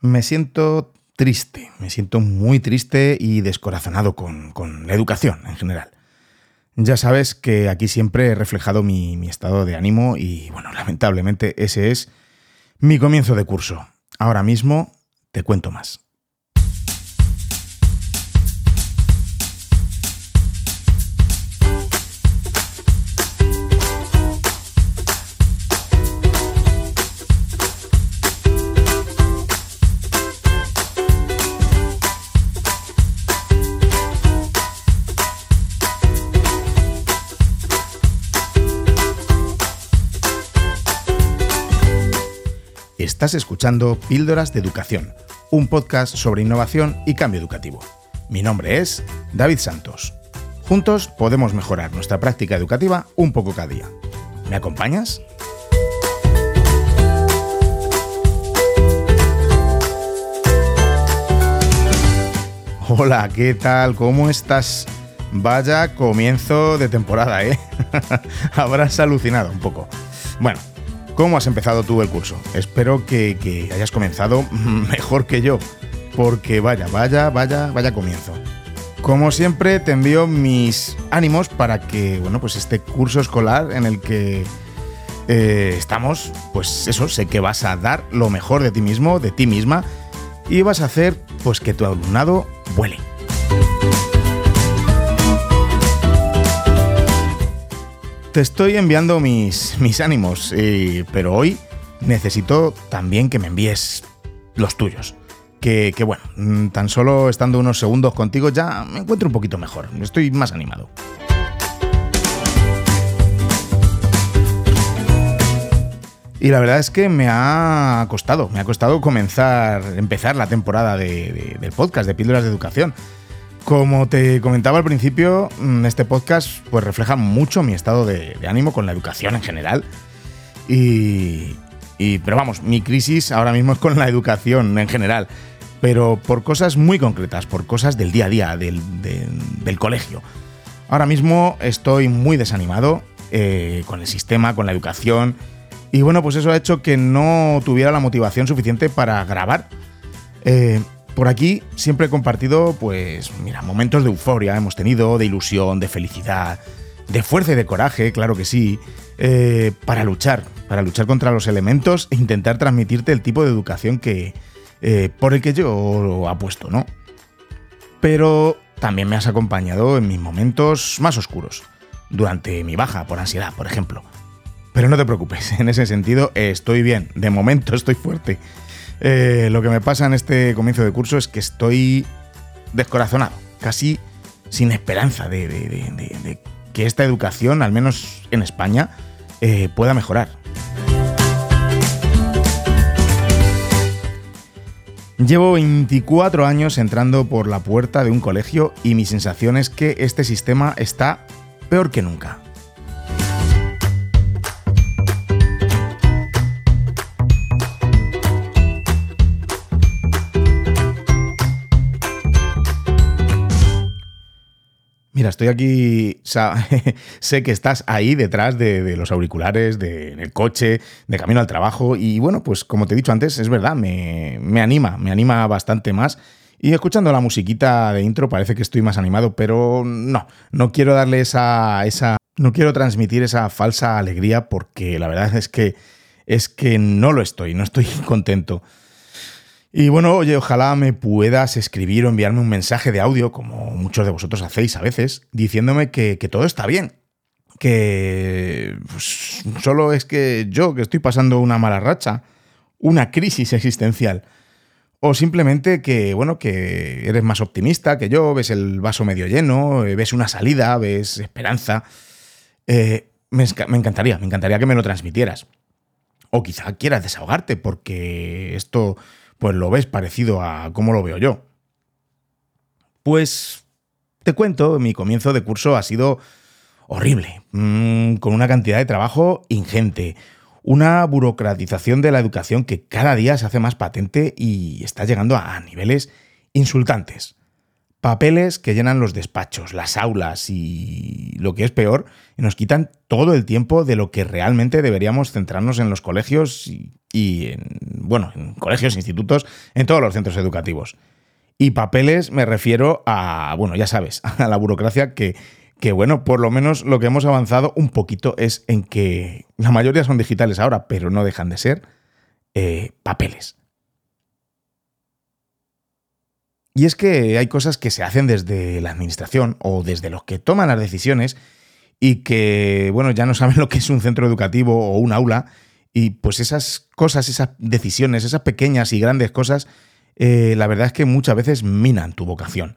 Me siento triste, me siento muy triste y descorazonado con, la educación en general. Ya sabes que aquí siempre he reflejado mi, mi estado de ánimo y, bueno, lamentablemente ese es mi comienzo de curso. Ahora mismo te cuento más. Estás escuchando Píldoras de Educación, un podcast sobre innovación y cambio educativo. Mi nombre es David Santos. Juntos podemos mejorar nuestra práctica educativa un poco cada día. ¿Me acompañas? Hola, ¿qué tal? ¿Cómo estás? Vaya comienzo de temporada, ¿eh? Habrás alucinado un poco. Bueno, ¿Cómo has empezado tú el curso? Espero que, hayas comenzado mejor que yo, porque vaya, vaya, vaya, vaya comienzo. Como siempre, te envío mis ánimos para que, bueno, pues este curso escolar en el que eh, estamos, pues eso, sé que vas a dar lo mejor de ti mismo, de ti misma, y vas a hacer, pues que tu alumnado vuele. Te estoy enviando mis, mis ánimos, pero hoy necesito también que me envíes los tuyos. Que, que, bueno, mm, tan solo estando unos segundos contigo ya me encuentro un poquito mejor, estoy más animado. Y la verdad es que me ha costado, me ha costado comenzar, empezar la temporada del podcast de Píldoras de Educación. Como te comentaba al principio, mm, este podcast pues, refleja mucho mi estado de, ánimo con la educación en general. Y, pero vamos, mi crisis ahora mismo es con la educación en general. Pero por cosas muy concretas, por cosas del día a día, del, colegio. Ahora mismo estoy muy desanimado eh, con el sistema, con la educación. Y bueno, pues eso ha hecho que no tuviera la motivación suficiente para grabar. Eh, por aquí siempre he compartido, pues, mira, momentos de euforia hemos tenido, de ilusión, de felicidad, de fuerza y de coraje, claro que sí, eh, para luchar, para luchar contra los elementos e intentar transmitirte el tipo de educación que, eh, por el que yo apuesto, ¿no? Pero también me has acompañado en mis momentos más oscuros, durante mi baja por ansiedad, por ejemplo. Pero no te preocupes, en ese sentido estoy bien, de momento estoy fuerte. Eh, lo que me pasa en este comienzo de curso es que estoy descorazonado, casi sin esperanza de, que esta educación, al menos en España, eh, pueda mejorar. Llevo 24 años entrando por la puerta de un colegio y mi sensación es que este sistema está peor que nunca. Mira, estoy aquí, sé que estás ahí detrás de, los auriculares, de, en el coche, de camino al trabajo y bueno, pues como te he dicho antes, es verdad, me, anima, me anima bastante más. Y escuchando la musiquita de intro parece que estoy más animado, pero no, no quiero darle esa, esa, no quiero transmitir esa falsa alegría porque la verdad es que es que no lo estoy, no estoy contento. Y bueno, oye, ojalá me puedas escribir o enviarme un mensaje de audio, como muchos de vosotros hacéis a veces, diciéndome que, todo está bien. Que pues, solo es que yo, que estoy pasando una mala racha, una crisis existencial. O simplemente que, bueno, que eres más optimista que yo, ves el vaso medio lleno, eh, ves una salida, ves esperanza. Eh, me, me encantaría, me encantaría que me lo transmitieras. O quizá quieras desahogarte, porque esto pues lo ves parecido a cómo lo veo yo. Pues te cuento, mi comienzo de curso ha sido horrible, mm, con una cantidad de trabajo ingente, una burocratización de la educación que cada día se hace más patente y está llegando a niveles insultantes. Papeles que llenan los despachos, las aulas y lo que es peor, nos quitan todo el tiempo de lo que realmente deberíamos centrarnos en los colegios y, en, bueno, en colegios, institutos, en todos los centros educativos. Y papeles me refiero a, bueno, ya sabes, a la burocracia que, que, bueno, por lo menos lo que hemos avanzado un poquito es en que la mayoría son digitales ahora, pero no dejan de ser eh, papeles. Y es que hay cosas que se hacen desde la administración o desde los que toman las decisiones y que, bueno, ya no saben lo que es un centro educativo o un aula. Y pues esas cosas, esas decisiones, esas pequeñas y grandes cosas, eh, la verdad es que muchas veces minan tu vocación.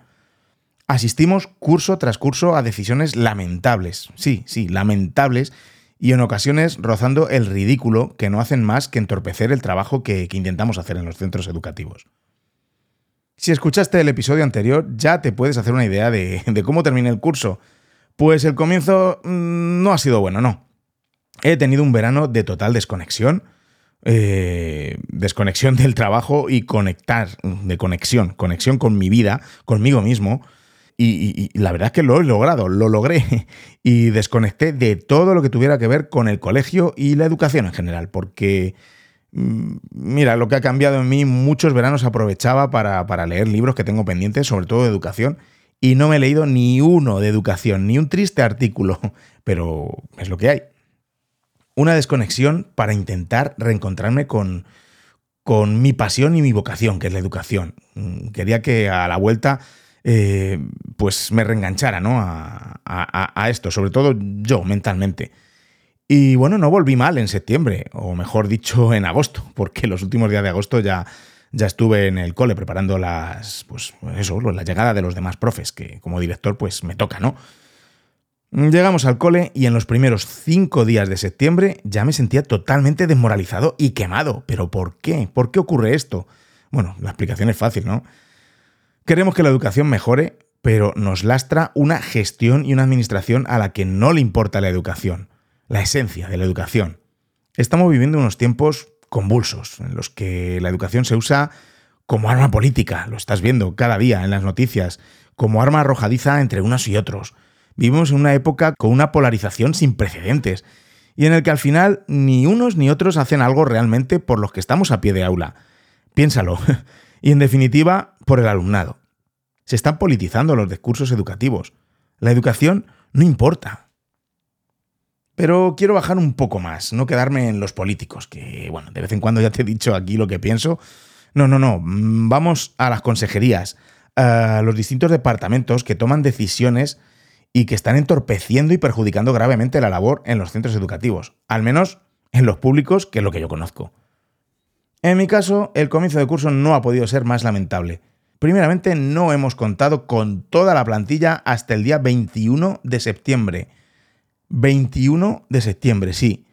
Asistimos curso tras curso a decisiones lamentables, sí, sí, lamentables, y en ocasiones rozando el ridículo que no hacen más que entorpecer el trabajo que intentamos hacer en los centros educativos. Si escuchaste el episodio anterior, ya te puedes hacer una idea de, cómo terminé el curso. Pues el comienzo mm, no ha sido bueno, no. He tenido un verano de total desconexión. Eh, desconexión del trabajo y conectar, de conexión, conexión con mi vida, conmigo mismo. Y, y, la verdad es que lo he logrado, lo logré. Y desconecté de todo lo que tuviera que ver con el colegio y la educación en general, porque mira, lo que ha cambiado en mí, muchos veranos aprovechaba para, leer libros que tengo pendientes, sobre todo de educación, y no me he leído ni uno de educación, ni un triste artículo, pero es lo que hay. Una desconexión para intentar reencontrarme con, con mi pasión y mi vocación, que es la educación. Mm, quería que a la vuelta eh, pues me reenganchara ¿no? a esto, sobre todo yo mentalmente. Y bueno, no volví mal en septiembre, o mejor dicho, en agosto, porque los últimos días de agosto ya, ya estuve en el cole preparando las, pues eso, la llegada de los demás profes, que como director pues me toca, ¿no? Llegamos al cole y en los primeros cinco días de septiembre ya me sentía totalmente desmoralizado y quemado. ¿Pero por qué? ¿Por qué ocurre esto? Bueno, la explicación es fácil, ¿no? Queremos que la educación mejore, pero nos lastra una gestión y una administración a la que no le importa la educación la esencia de la educación. Estamos viviendo unos tiempos convulsos, en los que la educación se usa como arma política, lo estás viendo cada día en las noticias, como arma arrojadiza entre unos y otros. Vivimos en una época con una polarización sin precedentes, y en el que al final ni unos ni otros hacen algo realmente por los que estamos a pie de aula. Piénsalo. y en definitiva, por el alumnado. Se están politizando los discursos educativos. La educación no importa. Pero quiero bajar un poco más, no quedarme en los políticos, que bueno, de vez en cuando ya te he dicho aquí lo que pienso. No, no, no, mm, vamos a las consejerías, a los distintos departamentos que toman decisiones y que están entorpeciendo y perjudicando gravemente la labor en los centros educativos, al menos en los públicos, que es lo que yo conozco. En mi caso, el comienzo de curso no ha podido ser más lamentable. Primeramente, no hemos contado con toda la plantilla hasta el día 21 de septiembre 21 de septiembre, sí.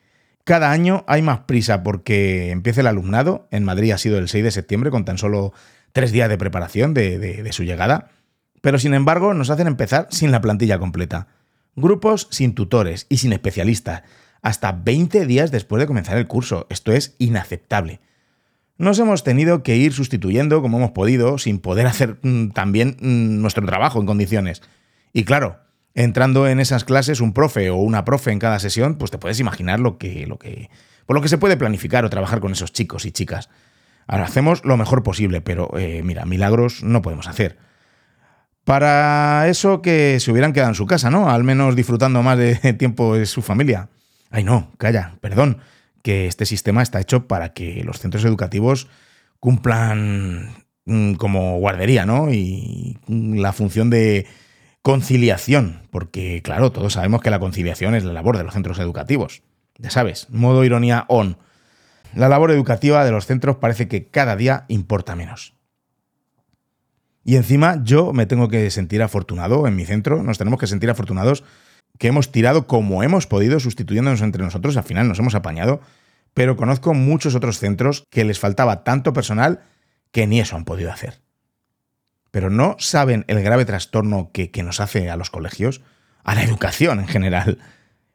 Cada año hay más prisa porque empieza el alumnado. En Madrid ha sido el 6 de septiembre con tan solo tres días de preparación de, su llegada. Pero sin embargo nos hacen empezar sin la plantilla completa. Grupos sin tutores y sin especialistas. Hasta 20 días después de comenzar el curso. Esto es inaceptable. Nos hemos tenido que ir sustituyendo como hemos podido sin poder hacer mm, también mm, nuestro trabajo en condiciones. Y claro, entrando en esas clases un profe o una profe en cada sesión, pues te puedes imaginar lo que, lo que, por lo que se puede planificar o trabajar con esos chicos y chicas. Ahora hacemos lo mejor posible, pero eh, mira, milagros no podemos hacer. Para eso que se hubieran quedado en su casa, ¿no? Al menos disfrutando más de tiempo de su familia. Ay, no, calla, perdón, que este sistema está hecho para que los centros educativos cumplan mm, como guardería, ¿no? Y la función de Conciliación, porque claro, todos sabemos que la conciliación es la labor de los centros educativos. Ya sabes, modo ironía on. La labor educativa de los centros parece que cada día importa menos. Y encima yo me tengo que sentir afortunado en mi centro, nos tenemos que sentir afortunados que hemos tirado como hemos podido sustituyéndonos entre nosotros, al final nos hemos apañado, pero conozco muchos otros centros que les faltaba tanto personal que ni eso han podido hacer pero no saben el grave trastorno que, nos hace a los colegios, a la educación en general.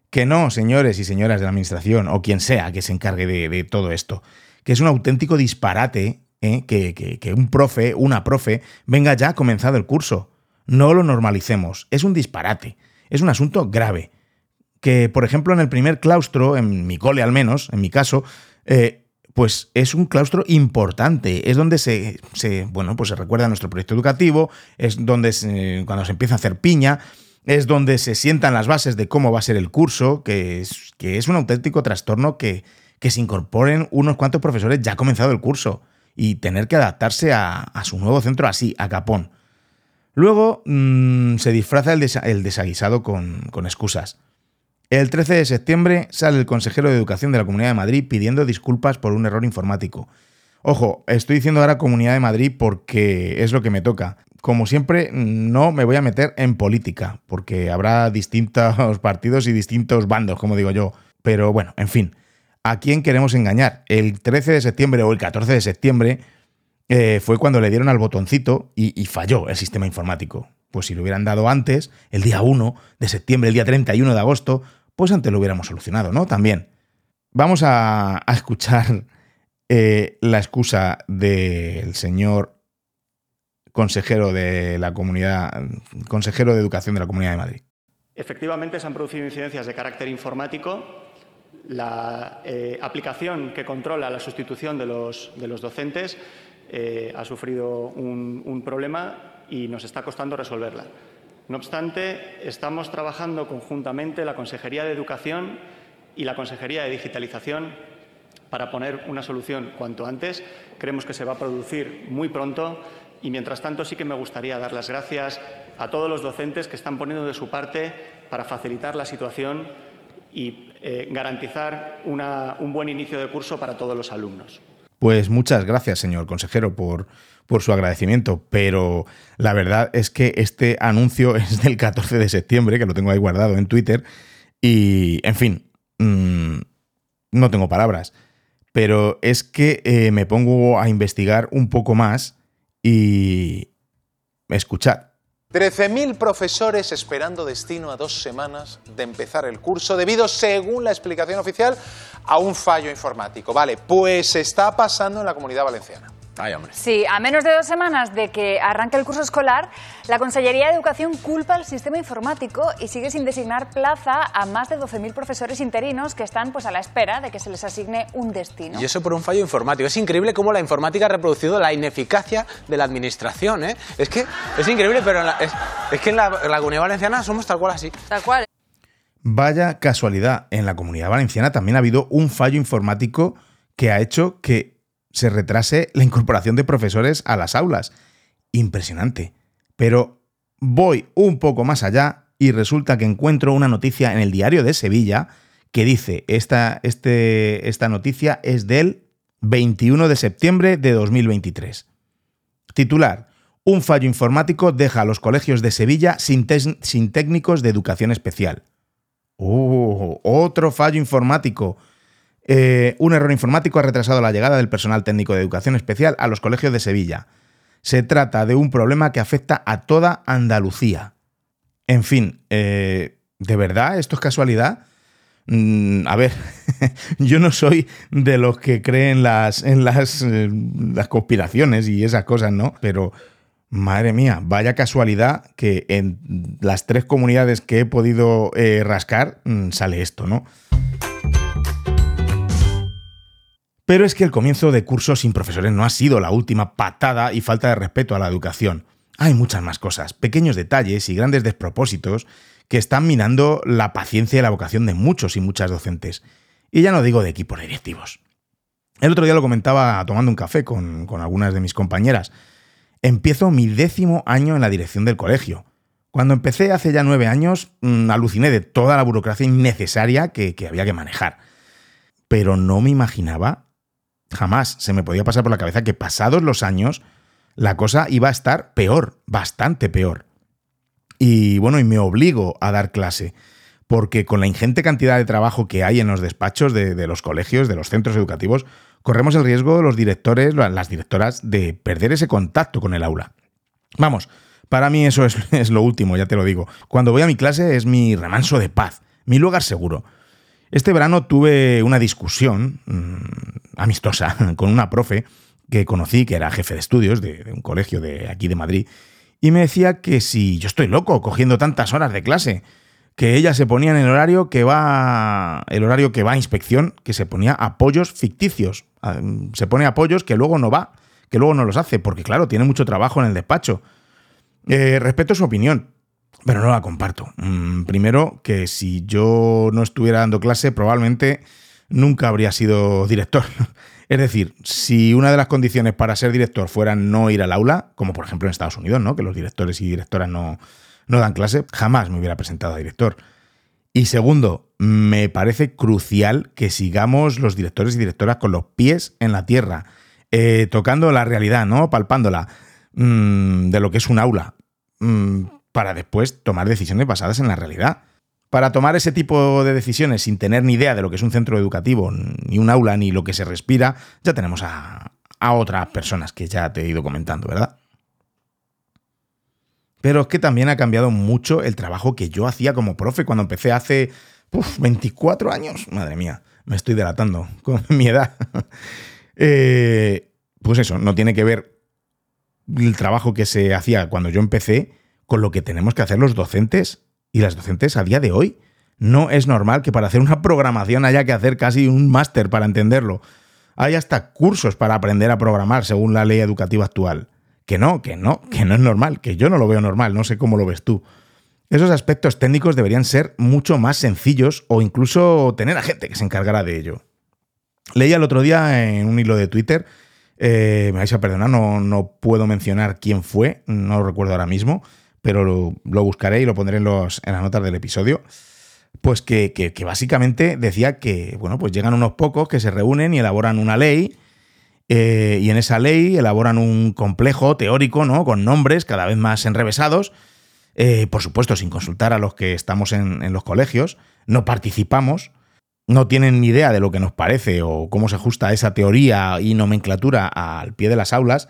Que no, señores y señoras de la administración, o quien sea que se encargue de, todo esto, que es un auténtico disparate ¿eh? que, que, un profe, una profe, venga ya comenzado el curso. No lo normalicemos. Es un disparate. Es un asunto grave. Que, por ejemplo, en el primer claustro, en mi cole al menos, en mi caso, eh, pues es un claustro importante. Es donde se, bueno, pues se recuerda nuestro proyecto educativo, es donde cuando se empieza a hacer piña, es donde se sientan las bases de cómo va a ser el curso, que es, que es un auténtico trastorno que, que se incorporen unos cuantos profesores ya comenzado el curso y tener que adaptarse a, su nuevo centro así, a capón. Luego mm, se disfraza el, desaguisado con, con excusas. El 13 de septiembre sale el consejero de Educación de la Comunidad de Madrid pidiendo disculpas por un error informático. Ojo, estoy diciendo ahora Comunidad de Madrid porque es lo que me toca. Como siempre, no me voy a meter en política, porque habrá distintos partidos y distintos bandos, como digo yo. Pero bueno, en fin, ¿a quién queremos engañar? El 13 de septiembre o el 14 de septiembre eh, fue cuando le dieron al botoncito y, y falló el sistema informático. Pues si lo hubieran dado antes, el día 1 de septiembre, el día 31 de agosto, pues antes lo hubiéramos solucionado, ¿no? También. Vamos a, escuchar eh, la excusa del señor consejero de la comunidad, consejero de educación de la Comunidad de Madrid. Efectivamente, se han producido incidencias de carácter informático. La eh, aplicación que controla la sustitución de los, docentes eh, ha sufrido un problema y nos está costando resolverla. No obstante, estamos trabajando conjuntamente la Consejería de Educación y la Consejería de Digitalización para poner una solución cuanto antes. Creemos que se va a producir muy pronto y, mientras tanto, sí que me gustaría dar las gracias a todos los docentes que están poniendo de su parte para facilitar la situación y eh, garantizar un buen inicio de curso para todos los alumnos. Pues muchas gracias, señor consejero, por, por su agradecimiento, pero la verdad es que este anuncio es del 14 de septiembre, que lo tengo ahí guardado en Twitter, y, en fin, mm, no tengo palabras, pero es que eh, me pongo a investigar un poco más y escuchad. 13.000 profesores esperando destino a dos semanas de empezar el curso debido, según la explicación oficial, a un fallo informático. Vale, pues está pasando en la comunidad valenciana. Sí, a menos de dos semanas de que arranque el curso escolar, la Consellería de Educación culpa al sistema informático y sigue sin designar plaza a más de 12.000 profesores interinos que están pues, a la espera de que se les asigne un destino. Y eso por un fallo informático. Es increíble cómo la informática ha reproducido la ineficacia de la administración. ¿eh? Es que es increíble, pero es, que en la, en la Comunidad Valenciana somos tal cual así. Tal cual. Vaya casualidad, en la Comunidad Valenciana también ha habido un fallo informático que ha hecho que se retrase la incorporación de profesores a las aulas. Impresionante. Pero voy un poco más allá y resulta que encuentro una noticia en el diario de Sevilla que dice, esta, este, esta noticia es del 21 de septiembre de 2023. Titular, un fallo informático deja a los colegios de Sevilla sin, sin técnicos de educación especial. ¡Oh! Otro fallo informático eh, un error informático ha retrasado la llegada del personal técnico de educación especial a los colegios de Sevilla. Se trata de un problema que afecta a toda Andalucía. En fin, eh, ¿de verdad esto es casualidad? Mm, a ver, yo no soy de los que creen las, en las, eh, las conspiraciones y esas cosas, ¿no? Pero, madre mía, vaya casualidad que en las tres comunidades que he podido rascar mm, sale esto, ¿no? Pero es que el comienzo de curso sin profesores no ha sido la última patada y falta de respeto a la educación. Hay muchas más cosas, pequeños detalles y grandes despropósitos que están minando la paciencia y la vocación de muchos y muchas docentes. Y ya no digo de equipos directivos. El otro día lo comentaba tomando un café con, algunas de mis compañeras. Empiezo mi décimo año en la dirección del colegio. Cuando empecé hace ya nueve años, mm, aluciné de toda la burocracia innecesaria que había que manejar. Pero no me imaginaba Jamás se me podía pasar por la cabeza que pasados los años la cosa iba a estar peor, bastante peor. Y bueno, y me obligo a dar clase, porque con la ingente cantidad de trabajo que hay en los despachos de, los colegios, de los centros educativos, corremos el riesgo los directores, las directoras, de perder ese contacto con el aula. Vamos, para mí eso es, es lo último, ya te lo digo. Cuando voy a mi clase es mi remanso de paz, mi lugar seguro. Este verano tuve una discusión mm, amistosa con una profe que conocí, que era jefe de estudios de, un colegio de aquí de Madrid, y me decía que si yo estoy loco cogiendo tantas horas de clase, que ella se ponía en el horario que va el horario que va a inspección, que se ponía apoyos ficticios, se pone apoyos que luego no va, que luego no los hace, porque claro, tiene mucho trabajo en el despacho. Eh, respeto su opinión, pero no la comparto. Mm, primero, que si yo no estuviera dando clase, probablemente nunca habría sido director. Es decir, si una de las condiciones para ser director fuera no ir al aula, como por ejemplo en Estados Unidos, ¿no? Que los directores y directoras no, no dan clase, jamás me hubiera presentado a director. Y segundo, me parece crucial que sigamos los directores y directoras con los pies en la tierra, eh, tocando la realidad, ¿no? Palpándola mm, de lo que es un aula, mm, para después tomar decisiones basadas en la realidad. Para tomar ese tipo de decisiones sin tener ni idea de lo que es un centro educativo, ni un aula, ni lo que se respira, ya tenemos a, otras personas que ya te he ido comentando, ¿verdad? Pero es que también ha cambiado mucho el trabajo que yo hacía como profe cuando empecé hace 24 años. Madre mía, me estoy delatando con mi edad. Eh, pues eso, no tiene que ver el trabajo que se hacía cuando yo empecé con lo que tenemos que hacer los docentes y las docentes a día de hoy. No es normal que para hacer una programación haya que hacer casi un máster para entenderlo. Hay hasta cursos para aprender a programar según la ley educativa actual. Que no, que no, que no es normal, que yo no lo veo normal, no sé cómo lo ves tú. Esos aspectos técnicos deberían ser mucho más sencillos o incluso tener a gente que se encargara de ello. Leía el otro día en un hilo de Twitter, eh, me vais a perdonar, no, no puedo mencionar quién fue, no lo recuerdo ahora mismo, pero lo, buscaré y lo pondré en, los, en las notas del episodio. Pues que, básicamente decía que, bueno, pues llegan unos pocos que se reúnen y elaboran una ley, eh, y en esa ley elaboran un complejo teórico, ¿no? Con nombres cada vez más enrevesados, eh, por supuesto, sin consultar a los que estamos en los colegios, no participamos, no tienen ni idea de lo que nos parece o cómo se ajusta esa teoría y nomenclatura al pie de las aulas.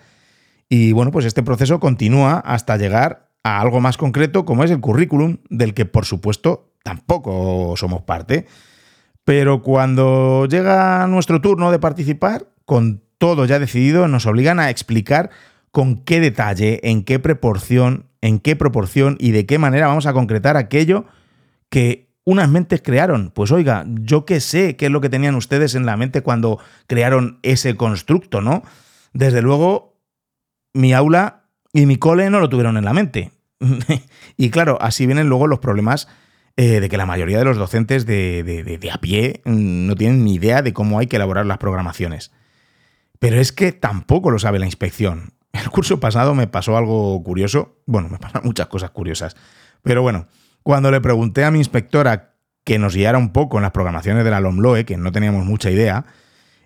Y bueno, pues este proceso continúa hasta llegar a algo más concreto como es el currículum, del que por supuesto tampoco somos parte. Pero cuando llega nuestro turno de participar, con todo ya decidido, nos obligan a explicar con qué detalle, en qué proporción, en qué proporción y de qué manera vamos a concretar aquello que unas mentes crearon. Pues oiga, yo qué sé qué es lo que tenían ustedes en la mente cuando crearon ese constructo, ¿no? Desde luego, mi aula y mi cole no lo tuvieron en la mente. y claro, así vienen luego los problemas eh, de que la mayoría de los docentes de, a pie mm, no tienen ni idea de cómo hay que elaborar las programaciones. Pero es que tampoco lo sabe la inspección. El curso pasado me pasó algo curioso. Bueno, me pasan muchas cosas curiosas. Pero bueno, cuando le pregunté a mi inspectora que nos guiara un poco en las programaciones de la LOMLOE, que no teníamos mucha idea,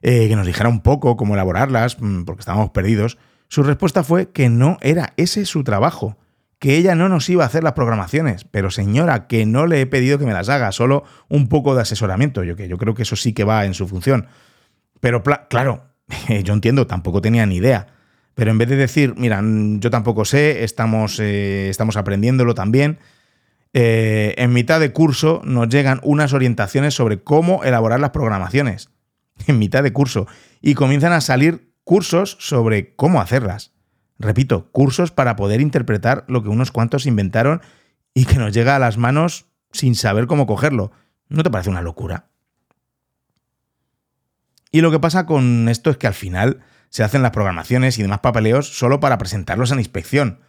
eh, que nos dijera un poco cómo elaborarlas, mm, porque estábamos perdidos, su respuesta fue que no era ese su trabajo, que ella no nos iba a hacer las programaciones, pero señora, que no le he pedido que me las haga, solo un poco de asesoramiento, yo que yo creo que eso sí que va en su función. Pero claro, yo entiendo, tampoco tenía ni idea. Pero en vez de decir, mira, yo tampoco sé, estamos, eh, estamos aprendiéndolo también, eh, en mitad de curso nos llegan unas orientaciones sobre cómo elaborar las programaciones. En mitad de curso. Y comienzan a salir cursos sobre cómo hacerlas. Repito, cursos para poder interpretar lo que unos cuantos inventaron y que nos llega a las manos sin saber cómo cogerlo. ¿No te parece una locura? Y lo que pasa con esto es que al final se hacen las programaciones y demás papeleos solo para presentarlos a inspección.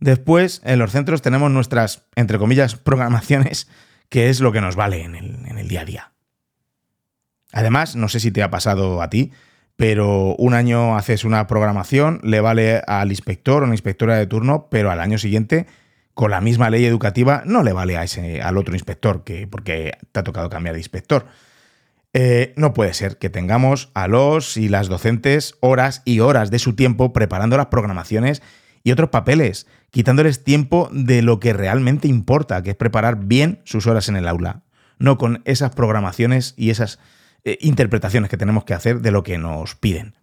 Después, en los centros tenemos nuestras, entre comillas, programaciones, que es lo que nos vale en el, en el día a día. Además, no sé si te ha pasado a ti, pero un año haces una programación, le vale al inspector o la inspectora de turno, pero al año siguiente, con la misma ley educativa, no le vale a ese, al otro inspector, que, porque te ha tocado cambiar de inspector. Eh, no puede ser que tengamos a los y las docentes horas y horas de su tiempo preparando las programaciones y otros papeles, quitándoles tiempo de lo que realmente importa, que es preparar bien sus horas en el aula, no con esas programaciones y esas eh, interpretaciones que tenemos que hacer de lo que nos piden.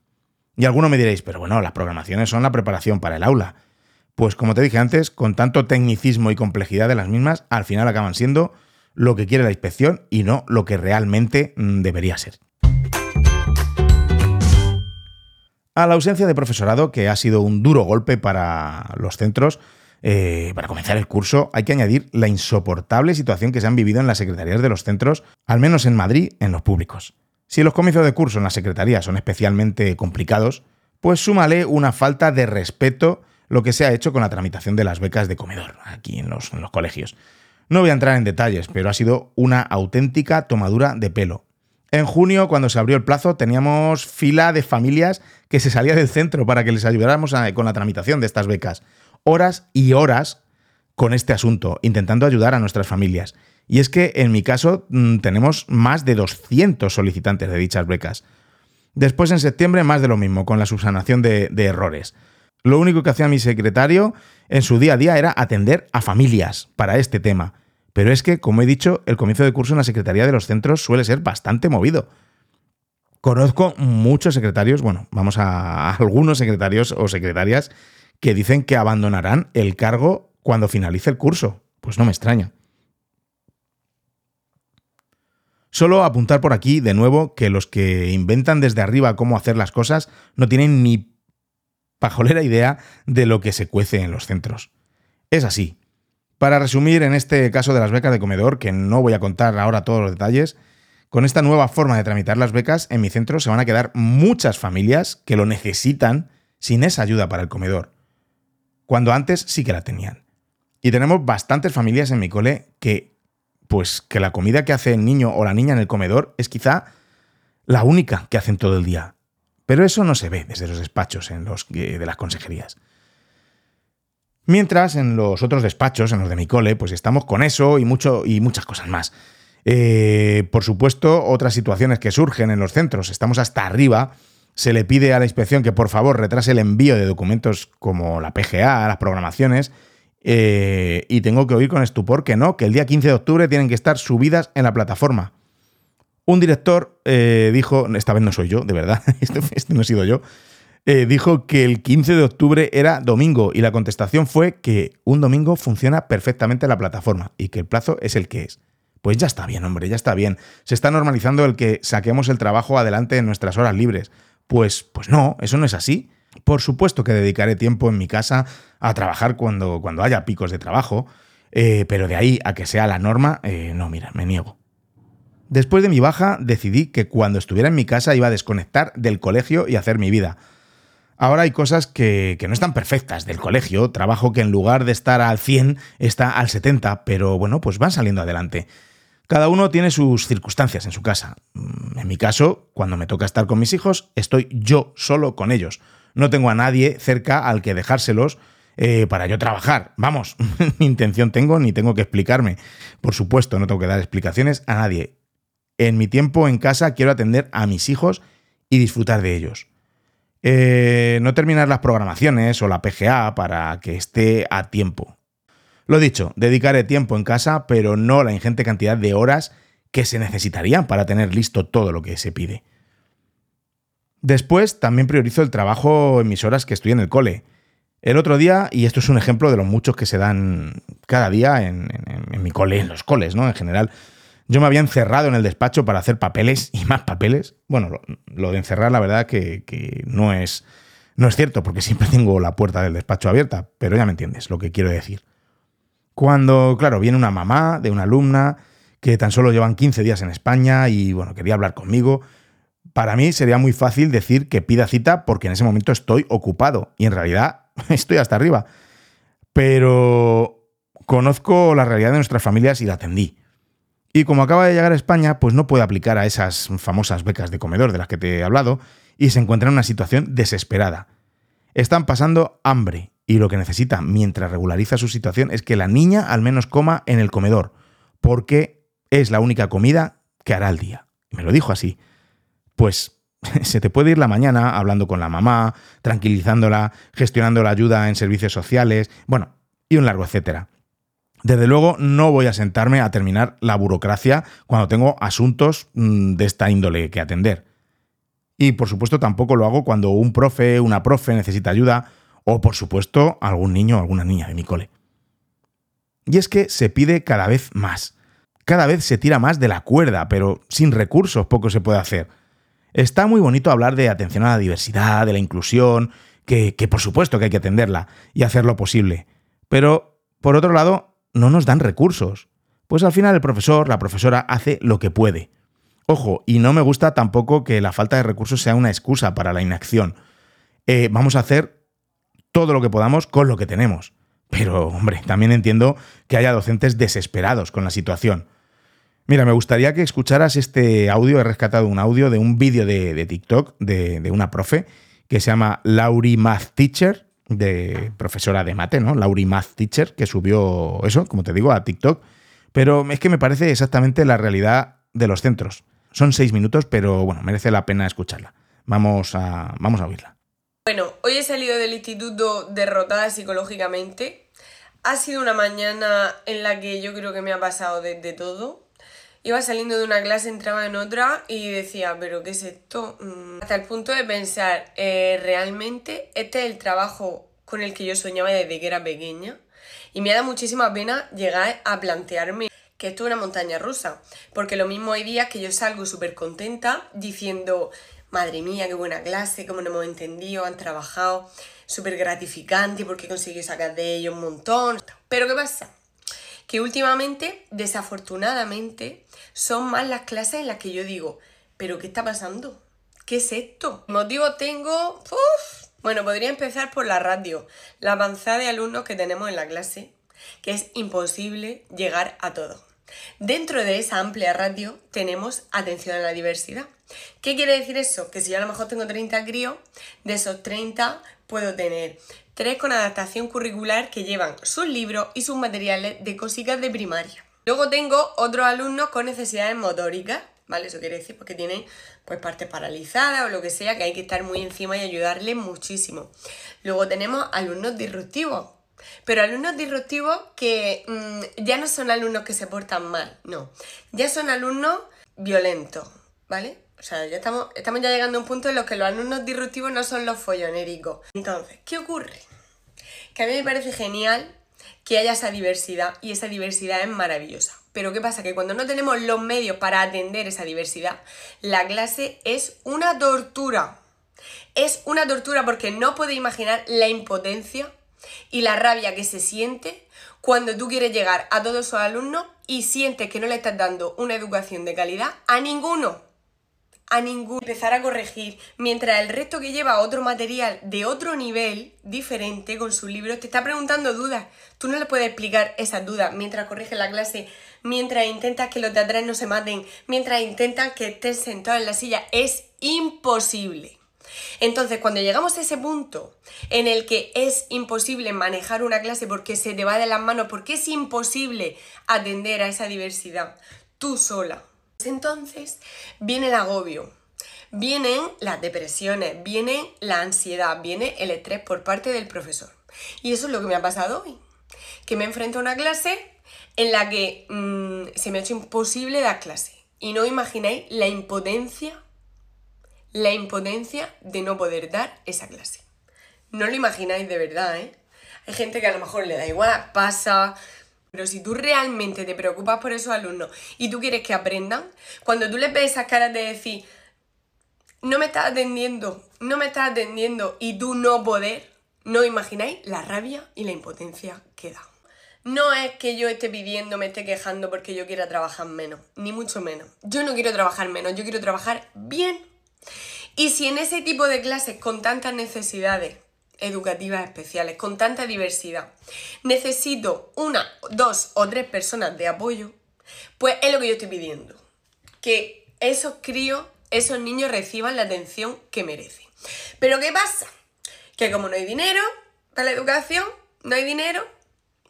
Y alguno me diréis, pero bueno, las programaciones son la preparación para el aula. Pues como te dije antes, con tanto tecnicismo y complejidad de las mismas, al final acaban siendo lo que quiere la inspección y no lo que realmente mm, debería ser. A la ausencia de profesorado, que ha sido un duro golpe para los centros, eh, para comenzar el curso, hay que añadir la insoportable situación que se han vivido en las secretarías de los centros, al menos en Madrid, en los públicos. Si los comienzos de curso en las secretarías son especialmente complicados, pues súmale una falta de respeto lo que se ha hecho con la tramitación de las becas de comedor aquí en los, en los colegios. No voy a entrar en detalles, pero ha sido una auténtica tomadura de pelo. En junio, cuando se abrió el plazo, teníamos fila de familias que se salía del centro para que les ayudáramos con la tramitación de estas becas horas y horas con este asunto, intentando ayudar a nuestras familias. Y es que en mi caso mm, tenemos más de 200 solicitantes de dichas becas. Después en septiembre más de lo mismo, con la subsanación de, de errores. Lo único que hacía mi secretario en su día a día era atender a familias para este tema. Pero es que, como he dicho, el comienzo de curso en la Secretaría de los Centros suele ser bastante movido. Conozco muchos secretarios, bueno, vamos a algunos secretarios o secretarias que dicen que abandonarán el cargo cuando finalice el curso. Pues no me extraña. Solo apuntar por aquí de nuevo que los que inventan desde arriba cómo hacer las cosas no tienen ni pajolera idea de lo que se cuece en los centros. Es así. Para resumir, en este caso de las becas de comedor, que no voy a contar ahora todos los detalles, con esta nueva forma de tramitar las becas, en mi centro se van a quedar muchas familias que lo necesitan sin esa ayuda para el comedor cuando antes sí que la tenían. Y tenemos bastantes familias en mi cole que, pues, que la comida que hace el niño o la niña en el comedor es quizá la única que hacen todo el día. Pero eso no se ve desde los despachos en los, de las consejerías. Mientras en los otros despachos, en los de mi cole, pues estamos con eso y, mucho, y muchas cosas más. Eh, por supuesto, otras situaciones que surgen en los centros. Estamos hasta arriba se le pide a la inspección que por favor retrase el envío de documentos como la PGA, las programaciones, eh, y tengo que oír con estupor que no, que el día 15 de octubre tienen que estar subidas en la plataforma. Un director eh, dijo, esta vez no soy yo, de verdad, este, este, no he sido yo, eh, dijo que el 15 de octubre era domingo y la contestación fue que un domingo funciona perfectamente la plataforma y que el plazo es el que es. Pues ya está bien, hombre, ya está bien. Se está normalizando el que saquemos el trabajo adelante en nuestras horas libres. Pues, pues no, eso no es así. Por supuesto que dedicaré tiempo en mi casa a trabajar cuando, cuando haya picos de trabajo, eh, pero de ahí a que sea la norma, eh, no, mira, me niego. Después de mi baja, decidí que cuando estuviera en mi casa iba a desconectar del colegio y hacer mi vida. Ahora hay cosas que, que, no están perfectas del colegio, trabajo que en lugar de estar al 100 está al 70, pero bueno, pues van saliendo adelante. Cada uno tiene sus circunstancias en su casa. Mm, en mi caso, cuando me toca estar con mis hijos, estoy yo solo con ellos. No tengo a nadie cerca al que dejárselos eh, para yo trabajar. Vamos, ni intención tengo ni tengo que explicarme. Por supuesto, no tengo que dar explicaciones a nadie. En mi tiempo en casa quiero atender a mis hijos y disfrutar de ellos. Eh, no terminar las programaciones o la PGA para que esté a tiempo. Lo dicho, dedicaré tiempo en casa, pero no la ingente cantidad de horas que se necesitarían para tener listo todo lo que se pide. Después también priorizo el trabajo en mis horas que estoy en el cole. El otro día, y esto es un ejemplo de los muchos que se dan cada día en, mi cole, en los coles, ¿no? En general, yo me había encerrado en el despacho para hacer papeles y más papeles. Bueno, lo, de encerrar, la verdad que, que, no, es, no es cierto, porque siempre tengo la puerta del despacho abierta, pero ya me entiendes lo que quiero decir. Cuando, claro, viene una mamá de una alumna que tan solo llevan 15 días en España y, bueno, quería hablar conmigo, para mí sería muy fácil decir que pida cita porque en ese momento estoy ocupado y en realidad estoy hasta arriba. Pero conozco la realidad de nuestras familias y la atendí. Y como acaba de llegar a España, pues no puede aplicar a esas famosas becas de comedor de las que te he hablado y se encuentra en una situación desesperada. Están pasando hambre y lo que necesita mientras regulariza su situación es que la niña al menos coma en el comedor, porque es la única comida que hará al día. Me lo dijo así. Pues se te puede ir la mañana hablando con la mamá, tranquilizándola, gestionando la ayuda en servicios sociales, bueno, y un largo etcétera. Desde luego no voy a sentarme a terminar la burocracia cuando tengo asuntos mm, de esta índole que atender. Y por supuesto tampoco lo hago cuando un profe, una profe necesita ayuda o, por supuesto, algún niño o alguna niña de mi cole. Y es que se pide cada vez más. Cada vez se tira más de la cuerda, pero sin recursos poco se puede hacer. Está muy bonito hablar de atención a la diversidad, de la inclusión, que, que por supuesto que hay que atenderla y hacer lo posible. Pero, por otro lado, no nos dan recursos. Pues al final el profesor, la profesora, hace lo que puede. Ojo, y no me gusta tampoco que la falta de recursos sea una excusa para la inacción. Eh, vamos a hacer todo lo que podamos con lo que tenemos. Pero, hombre, también entiendo que haya docentes desesperados con la situación. Mira, me gustaría que escucharas este audio. He rescatado un audio de un vídeo de, TikTok de, de, una profe que se llama Lauri Math Teacher, de profesora de mate, ¿no? Lauri Math Teacher, que subió eso, como te digo, a TikTok. Pero es que me parece exactamente la realidad de los centros. Son seis minutos, pero bueno, merece la pena escucharla. Vamos a, vamos a oírla. Bueno, hoy he salido del instituto derrotada psicológicamente. Ha sido una mañana en la que yo creo que me ha pasado de, de todo iba saliendo de una clase, entraba en otra y decía, pero ¿qué es esto? Mm, hasta el punto de pensar, eh, realmente este es el trabajo con el que yo soñaba desde que era pequeña. Y me ha dado muchísima pena llegar a plantearme que esto es una montaña rusa. Porque lo mismo hay días que yo salgo súper contenta diciendo, madre mía, qué buena clase, cómo no hemos entendido, han trabajado, súper gratificante porque he conseguido sacar de ellos un montón. Pero ¿qué pasa? que últimamente, desafortunadamente, son más las clases en las que yo digo, pero ¿qué está pasando? ¿Qué es esto? Motivo tengo... Bueno, podría empezar por la radio, la avanzada de alumnos que tenemos en la clase, que es imposible llegar a todo. Dentro de esa amplia radio tenemos atención a la diversidad. ¿Qué quiere decir eso? Que si yo a lo mejor tengo 30 críos, de esos 30 puedo tener tres con adaptación curricular que llevan sus libros y sus materiales de cositas de primaria. Luego tengo otros alumnos con necesidades motóricas, ¿vale? Eso quiere decir porque tienen pues partes paralizadas o lo que sea, que hay que estar muy encima y ayudarles muchísimo. Luego tenemos alumnos disruptivos, pero alumnos disruptivos que mm, ya no son alumnos que se portan mal, no, ya son alumnos violentos, ¿vale? O sea, ya estamos, estamos ya llegando a un punto en los que los alumnos disruptivos no son los follonéricos. Entonces, ¿qué ocurre? Que a mí me parece genial que haya esa diversidad y esa diversidad es maravillosa. Pero ¿qué pasa? Que cuando no tenemos los medios para atender esa diversidad, la clase es una tortura. Es una tortura porque no puedes imaginar la impotencia y la rabia que se siente cuando tú quieres llegar a todos esos alumnos y sientes que no le estás dando una educación de calidad a ninguno a ningún empezar a corregir, mientras el resto que lleva otro material de otro nivel diferente con sus libros te está preguntando dudas. Tú no le puedes explicar esas dudas mientras corriges la clase, mientras intentas que los de atrás no se maten, mientras intentas que estés sentado en la silla. Es imposible. Entonces, cuando llegamos a ese punto en el que es imposible manejar una clase porque se te va de las manos, porque es imposible atender a esa diversidad tú sola, entonces viene el agobio, vienen las depresiones, viene la ansiedad, viene el estrés por parte del profesor. Y eso es lo que me ha pasado hoy, que me enfrento a una clase en la que mm, se me ha hecho imposible dar clase. Y no imagináis la impotencia, la impotencia de no poder dar esa clase. No lo imagináis de verdad, ¿eh? Hay gente que a lo mejor le da igual, pasa, pero si tú realmente te preocupas por esos alumnos y tú quieres que aprendan, cuando tú les ves esas caras de decir, no me estás atendiendo, no me estás atendiendo y tú no poder, no imagináis la rabia y la impotencia que da. No es que yo esté pidiendo, me esté quejando porque yo quiera trabajar menos, ni mucho menos. Yo no quiero trabajar menos, yo quiero trabajar bien. Y si en ese tipo de clases con tantas necesidades educativas especiales, con tanta diversidad, necesito una, dos o tres personas de apoyo, pues es lo que yo estoy pidiendo. Que esos críos, esos niños reciban la atención que merecen. Pero ¿qué pasa? Que como no hay dinero para la educación, no hay dinero,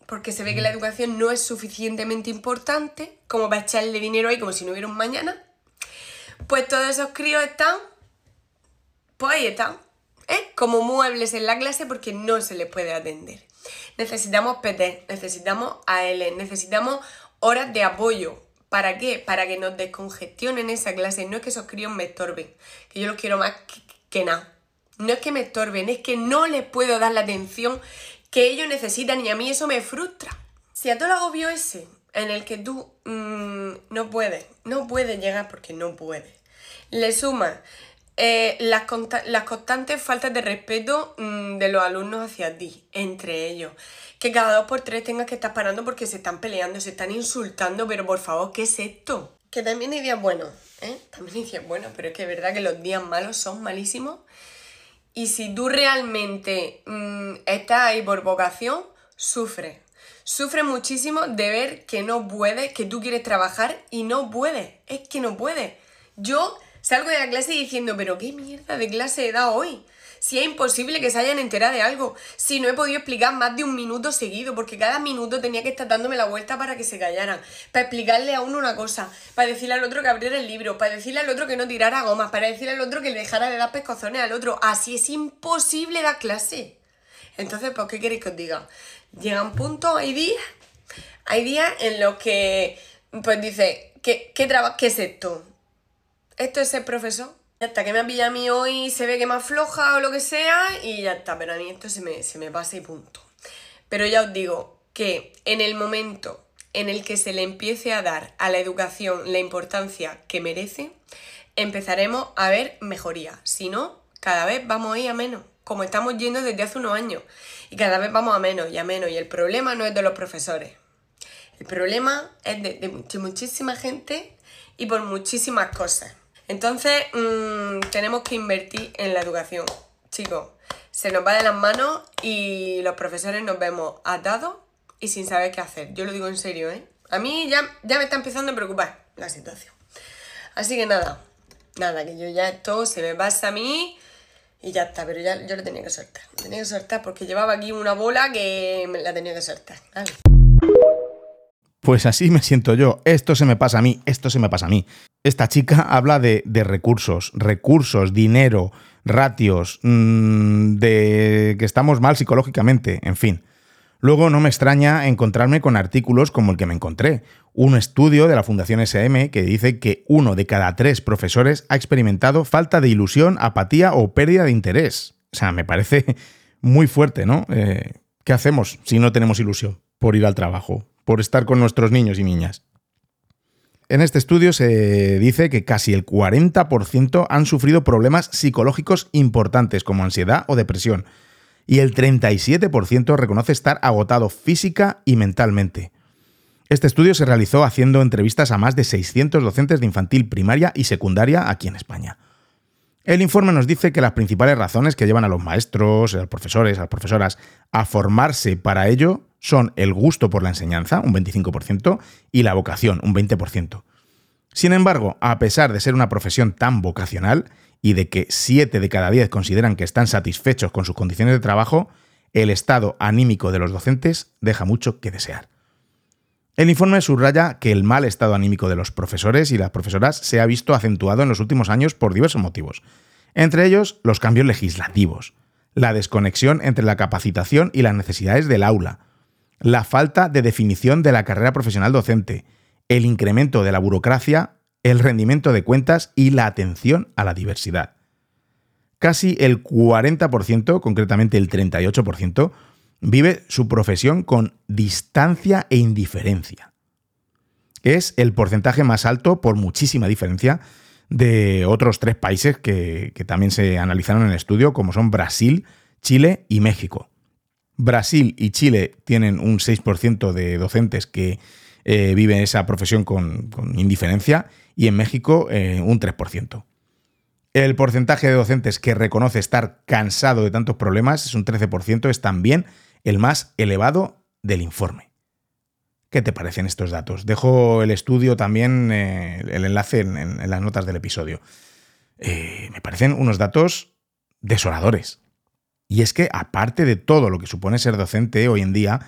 porque se ve que la educación no es suficientemente importante como para echarle dinero ahí como si no hubiera un mañana, pues todos esos críos están, pues ahí están, ¿eh? como muebles en la clase porque no se les puede atender. Necesitamos PT, necesitamos AL, necesitamos horas de apoyo. ¿Para qué? Para que nos descongestionen esa clase. No es que esos críos me estorben, que yo los quiero más que, nada. No es que me estorben, es que no les puedo dar la atención que ellos necesitan y a mí eso me frustra. Si a todo el agobio ese en el que tú mm, no puedes, no puedes llegar porque no puedes, le sumas eh, las, constantes faltas de respeto mm, de los alumnos hacia ti, entre ellos. Que cada dos por tres tengas que estar parando porque se están peleando, se están insultando, pero por favor, ¿qué es esto? Que también hay días buenos, ¿eh? También hay días buenos, pero es que es verdad que los días malos son malísimos. Y si tú realmente mm, estás ahí por vocación, sufre. Sufre muchísimo de ver que no puedes, que tú quieres trabajar y no puedes. Es que no puedes. Yo salgo de la clase diciendo, pero qué mierda de clase he dado hoy. Si es imposible que se hayan enterado de algo, si no he podido explicar más de un minuto seguido, porque cada minuto tenía que estar dándome la vuelta para que se callaran, para explicarle a uno una cosa, para decirle al otro que abriera el libro, para decirle al otro que no tirara gomas, para decirle al otro que le dejara de dar pescozones al otro. Así es imposible dar clase. Entonces, ¿por qué queréis que os diga? Llegan puntos, hay días, hay días en los que, pues dice, ¿qué, qué, qué es esto? Esto es ser profesor. Ya está, que me ha pillado a mí hoy, se ve que me afloja o lo que sea, y ya está, pero a mí esto se me, se me pasa y punto. Pero ya os digo que en el momento en el que se le empiece a dar a la educación la importancia que merece, empezaremos a ver mejoría. Si no, cada vez vamos a ir a menos, como estamos yendo desde hace unos años. Y cada vez vamos a menos y a menos. Y el problema no es de los profesores. El problema es de, de muchísima gente y por muchísimas cosas. Entonces, mm, tenemos que invertir en la educación. Chicos, se nos va de las manos y los profesores nos vemos atados y sin saber qué hacer. Yo lo digo en serio, ¿eh? A mí ya, ya me está empezando a preocupar la situación. Así que nada, nada, que yo ya esto se me pasa a mí y ya está, pero ya yo lo tenía que soltar. Lo tenía que soltar porque llevaba aquí una bola que me la tenía que soltar. Pues así me siento yo. Esto se me pasa a mí, esto se me pasa a mí. Esta chica habla de, recursos, recursos, dinero, ratios, mm, de que estamos mal psicológicamente, en fin. Luego no me extraña encontrarme con artículos como el que me encontré, un estudio de la Fundación SM que dice que uno de cada tres profesores ha experimentado falta de ilusión, apatía o pérdida de interés. O sea, me parece muy fuerte, ¿no? Eh, ¿Qué hacemos si no tenemos ilusión por ir al trabajo, por estar con nuestros niños y niñas. En este estudio se dice que casi el 40% han sufrido problemas psicológicos importantes como ansiedad o depresión, y el 37% reconoce estar agotado física y mentalmente. Este estudio se realizó haciendo entrevistas a más de 600 docentes de infantil primaria y secundaria aquí en España. El informe nos dice que las principales razones que llevan a los maestros, a los profesores, a las profesoras a formarse para ello son el gusto por la enseñanza, un 25%, y la vocación, un 20%. Sin embargo, a pesar de ser una profesión tan vocacional y de que 7 de cada 10 consideran que están satisfechos con sus condiciones de trabajo, el estado anímico de los docentes deja mucho que desear. El informe subraya que el mal estado anímico de los profesores y las profesoras se ha visto acentuado en los últimos años por diversos motivos, entre ellos los cambios legislativos, la desconexión entre la capacitación y las necesidades del aula, la falta de definición de la carrera profesional docente, el incremento de la burocracia, el rendimiento de cuentas y la atención a la diversidad. Casi el 40%, concretamente el 38%, vive su profesión con distancia e indiferencia. Es el porcentaje más alto, por muchísima diferencia, de otros tres países que, que también se analizaron en el estudio, como son Brasil, Chile y México. Brasil y Chile tienen un 6% de docentes que eh, viven esa profesión con, indiferencia y en México eh, un 3%. El porcentaje de docentes que reconoce estar cansado de tantos problemas es un 13%, es también el más elevado del informe. ¿Qué te parecen estos datos? Dejo el estudio también, eh, el enlace en, las notas del episodio. me parecen unos datos desoladores. Y es que, aparte de todo lo que supone ser docente hoy en día,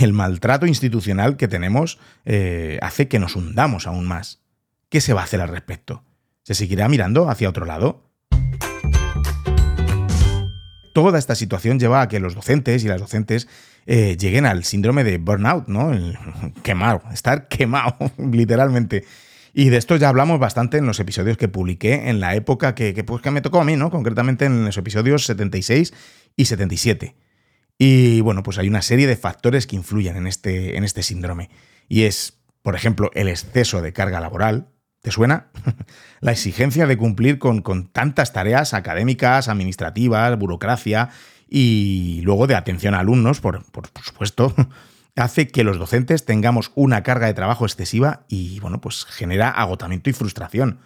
el maltrato institucional que tenemos eh, hace que nos hundamos aún más. ¿Qué se va a hacer al respecto? ¿Se seguirá mirando hacia otro lado? Toda esta situación lleva a que los docentes y las docentes eh, lleguen al síndrome de burnout, ¿no? El quemado, estar quemado, literalmente. Y de esto ya hablamos bastante en los episodios que publiqué en la época que, pues, que me tocó a mí, ¿no? Concretamente en los episodios 76 y 77. Y bueno, pues hay una serie de factores que influyen en este, en este síndrome. Y es, por ejemplo, el exceso de carga laboral, ¿Te suena? la exigencia de cumplir con, con tantas tareas académicas, administrativas, burocracia y luego de atención a alumnos, por, por, supuesto, hace que los docentes tengamos una carga de trabajo excesiva y, bueno, pues genera agotamiento y frustración.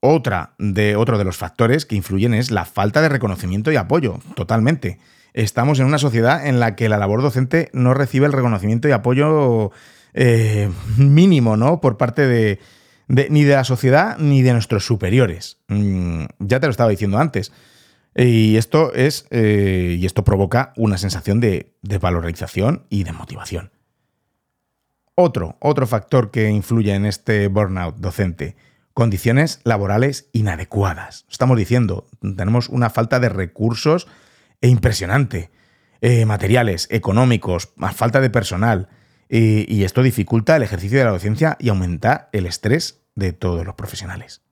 Otra de, otro de los factores que influyen es la falta de reconocimiento y apoyo, totalmente. Estamos en una sociedad en la que la labor docente no recibe el reconocimiento y apoyo eh, mínimo, ¿no? Por parte de, ni de la sociedad ni de nuestros superiores. Mm, ya te lo estaba diciendo antes. Y esto es. Eh, y esto provoca una sensación de desvalorización y de motivación. Otro, otro factor que influye en este burnout docente. Condiciones laborales inadecuadas. Estamos diciendo, tenemos una falta de recursos impresionante. Eh, materiales, económicos, falta de personal. y esto dificulta el ejercicio de la docencia y aumenta el estrés de todos los profesionales.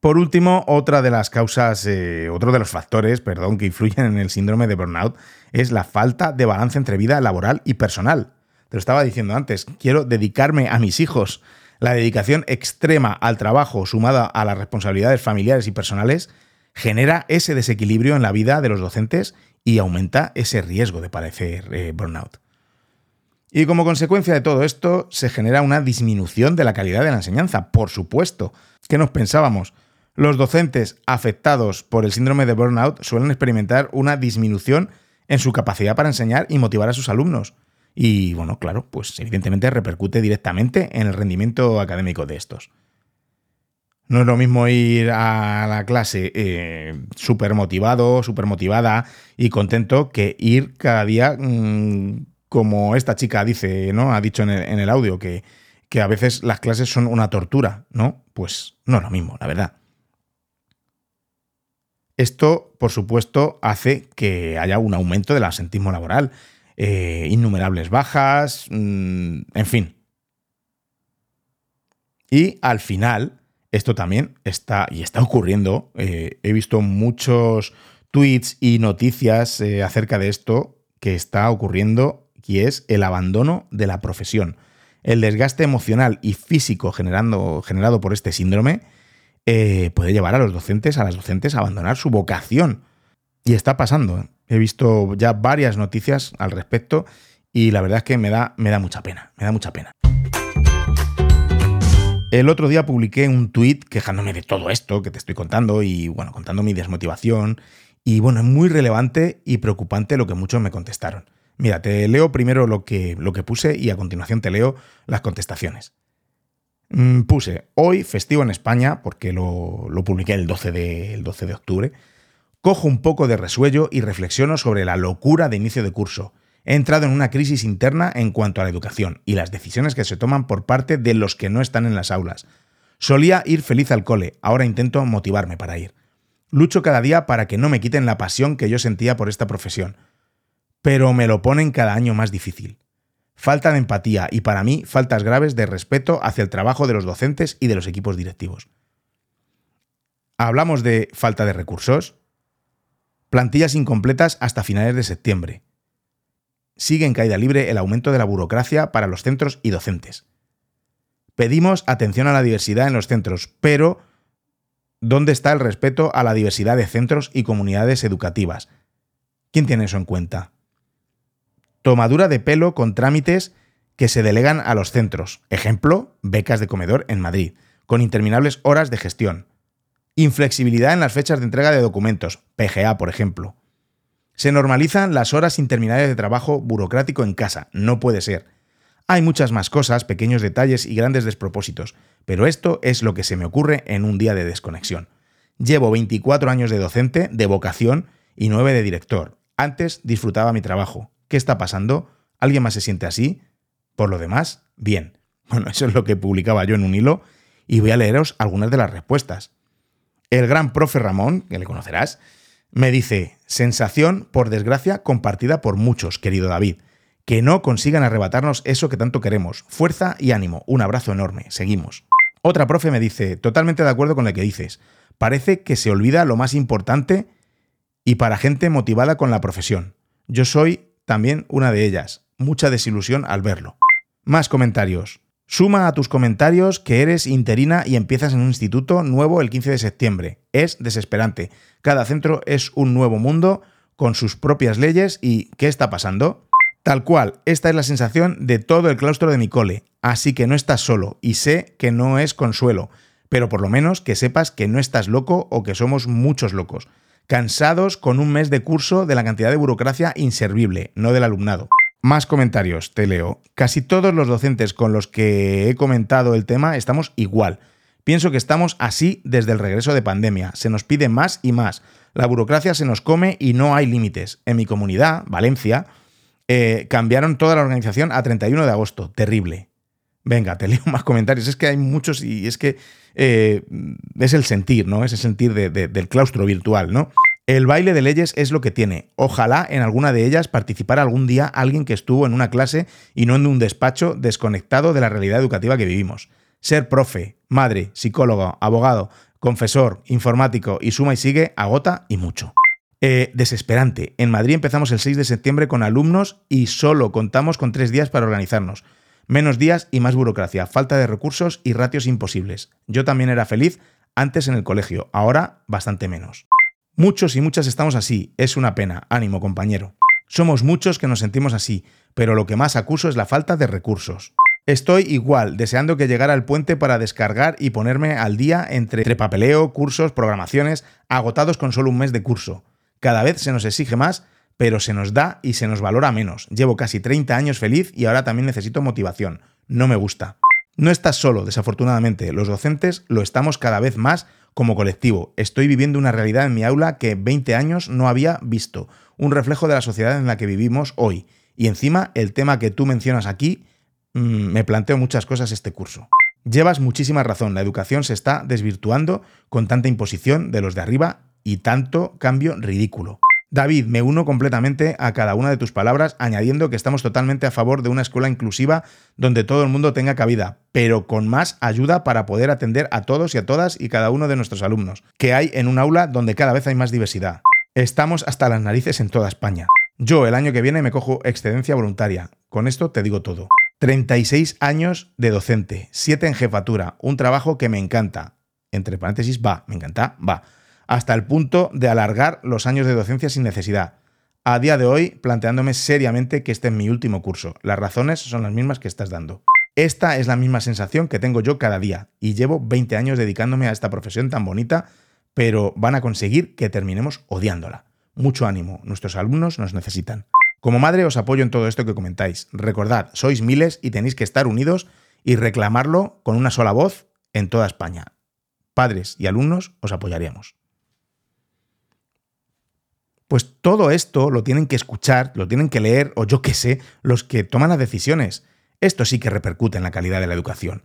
Por último, otra de las causas, eh, otro de los factores, perdón, que influyen en el síndrome de burnout es la falta de balance entre vida laboral y personal. Te lo estaba diciendo antes, quiero dedicarme a mis hijos. La dedicación extrema al trabajo sumada a las responsabilidades familiares y personales genera ese desequilibrio en la vida de los docentes y aumenta ese riesgo de padecer eh, burnout. Y como consecuencia de todo esto, se genera una disminución de la calidad de la enseñanza, por supuesto. ¿Qué nos pensábamos? Los docentes afectados por el síndrome de burnout suelen experimentar una disminución en su capacidad para enseñar y motivar a sus alumnos. Y bueno, claro, pues evidentemente repercute directamente en el rendimiento académico de estos. No es lo mismo ir a la clase eh, súper motivado, súper motivada y contento que ir cada día mm, como esta chica dice, ¿no? Ha dicho en el, audio que, que, a veces las clases son una tortura, ¿no? Pues no es lo mismo, la verdad. Esto, por supuesto, hace que haya un aumento del asentismo laboral, eh, innumerables bajas, mm, en fin. Y al final, esto también está y está ocurriendo. Eh, he visto muchos tweets y noticias eh, acerca de esto que está ocurriendo y es el abandono de la profesión. El desgaste emocional y físico generando, generado por este síndrome eh, puede llevar a los docentes, a las docentes, a abandonar su vocación. Y está pasando. ¿eh? He visto ya varias noticias al respecto y la verdad es que me da, me da mucha pena. Me da mucha pena. El otro día publiqué un tuit quejándome de todo esto que te estoy contando y, bueno, contando mi desmotivación. Y, bueno, es muy relevante y preocupante lo que muchos me contestaron. Mira, te leo primero lo que, lo que puse y a continuación te leo las contestaciones. Mm, puse, hoy festivo en España, porque lo, publiqué el 12, de, el 12 de octubre, cojo un poco de resuello y reflexiono sobre la locura de inicio de curso. He entrado en una crisis interna en cuanto a la educación y las decisiones que se toman por parte de los que no están en las aulas. Solía ir feliz al cole, ahora intento motivarme para ir. Lucho cada día para que no me quiten la pasión que yo sentía por esta profesión pero me lo ponen cada año más difícil. Falta de empatía y para mí faltas graves de respeto hacia el trabajo de los docentes y de los equipos directivos. Hablamos de falta de recursos, plantillas incompletas hasta finales de septiembre. Sigue en caída libre el aumento de la burocracia para los centros y docentes. Pedimos atención a la diversidad en los centros, pero ¿dónde está el respeto a la diversidad de centros y comunidades educativas? ¿Quién tiene eso en cuenta? Tomadura de pelo con trámites que se delegan a los centros. Ejemplo, becas de comedor en Madrid, con interminables horas de gestión. Inflexibilidad en las fechas de entrega de documentos, PGA, por ejemplo. Se normalizan las horas interminables de trabajo burocrático en casa. No puede ser. Hay muchas más cosas, pequeños detalles y grandes despropósitos, pero esto es lo que se me ocurre en un día de desconexión. Llevo 24 años de docente, de vocación y 9 de director. Antes disfrutaba mi trabajo. ¿Qué está pasando? ¿Alguien más se siente así? Por lo demás, bien. Bueno, eso es lo que publicaba yo en un hilo y voy a leeros algunas de las respuestas. El gran profe Ramón, que le conocerás, me dice, sensación, por desgracia, compartida por muchos, querido David. Que no consigan arrebatarnos eso que tanto queremos. Fuerza y ánimo. Un abrazo enorme. Seguimos. Otra profe me dice, totalmente de acuerdo con lo que dices. Parece que se olvida lo más importante y para gente motivada con la profesión. Yo soy también una de ellas. Mucha desilusión al verlo. Más comentarios. Suma a tus comentarios que eres interina y empiezas en un instituto nuevo el 15 de septiembre. Es desesperante. Cada centro es un nuevo mundo con sus propias leyes y ¿qué está pasando? Tal cual, esta es la sensación de todo el claustro de mi cole, así que no estás solo y sé que no es consuelo, pero por lo menos que sepas que no estás loco o que somos muchos locos, cansados con un mes de curso de la cantidad de burocracia inservible, no del alumnado. Más comentarios, te leo. Casi todos los docentes con los que he comentado el tema estamos igual. Pienso que estamos así desde el regreso de pandemia. Se nos pide más y más. La burocracia se nos come y no hay límites. En mi comunidad, Valencia, eh, cambiaron toda la organización a 31 de agosto. Terrible. Venga, te leo más comentarios. Es que hay muchos y es que eh, es el sentir, ¿no? Es el sentir del claustro virtual, ¿no? El baile de leyes es lo que tiene. Ojalá en alguna de ellas participara algún día alguien que estuvo en una clase y no en un despacho desconectado de la realidad educativa que vivimos. Ser profe, madre, psicólogo, abogado, confesor, informático y suma y sigue agota y mucho. Eh, desesperante. En Madrid empezamos el 6 de septiembre con alumnos y solo contamos con tres días para organizarnos. Menos días y más burocracia, falta de recursos y ratios imposibles. Yo también era feliz antes en el colegio, ahora bastante menos. Muchos y muchas estamos así, es una pena, ánimo compañero. Somos muchos que nos sentimos así, pero lo que más acuso es la falta de recursos. Estoy igual, deseando que llegara el puente para descargar y ponerme al día entre, entre, papeleo, cursos, programaciones, agotados con solo un mes de curso. Cada vez se nos exige más, pero se nos da y se nos valora menos. Llevo casi 30 años feliz y ahora también necesito motivación. No me gusta. No estás solo, desafortunadamente. Los docentes lo estamos cada vez más como colectivo. Estoy viviendo una realidad en mi aula que 20 años no había visto, un reflejo de la sociedad en la que vivimos hoy. Y encima, el tema que tú mencionas aquí, mm, me planteo muchas cosas este curso. Llevas muchísima razón, la educación se está desvirtuando con tanta imposición de los de arriba y tanto cambio ridículo. David, me uno completamente a cada una de tus palabras, añadiendo que estamos totalmente a favor de una escuela inclusiva donde todo el mundo tenga cabida, pero con más ayuda para poder atender a todos y a todas y cada uno de nuestros alumnos, que hay en un aula donde cada vez hay más diversidad. Estamos hasta las narices en toda España. Yo el año que viene me cojo excedencia voluntaria. Con esto te digo todo. 36 años de docente, 7 en jefatura, un trabajo que me encanta. Entre paréntesis, va, me encanta, va hasta el punto de alargar los años de docencia sin necesidad. A día de hoy, planteándome seriamente que este es mi último curso. Las razones son las mismas que estás dando. Esta es la misma sensación que tengo yo cada día y llevo 20 años dedicándome a esta profesión tan bonita, pero van a conseguir que terminemos odiándola. Mucho ánimo, nuestros alumnos nos necesitan. Como madre os apoyo en todo esto que comentáis. Recordad, sois miles y tenéis que estar unidos y reclamarlo con una sola voz en toda España. Padres y alumnos os apoyaríamos. Pues todo esto lo tienen que escuchar, lo tienen que leer, o yo qué sé, los que toman las decisiones. Esto sí que repercute en la calidad de la educación.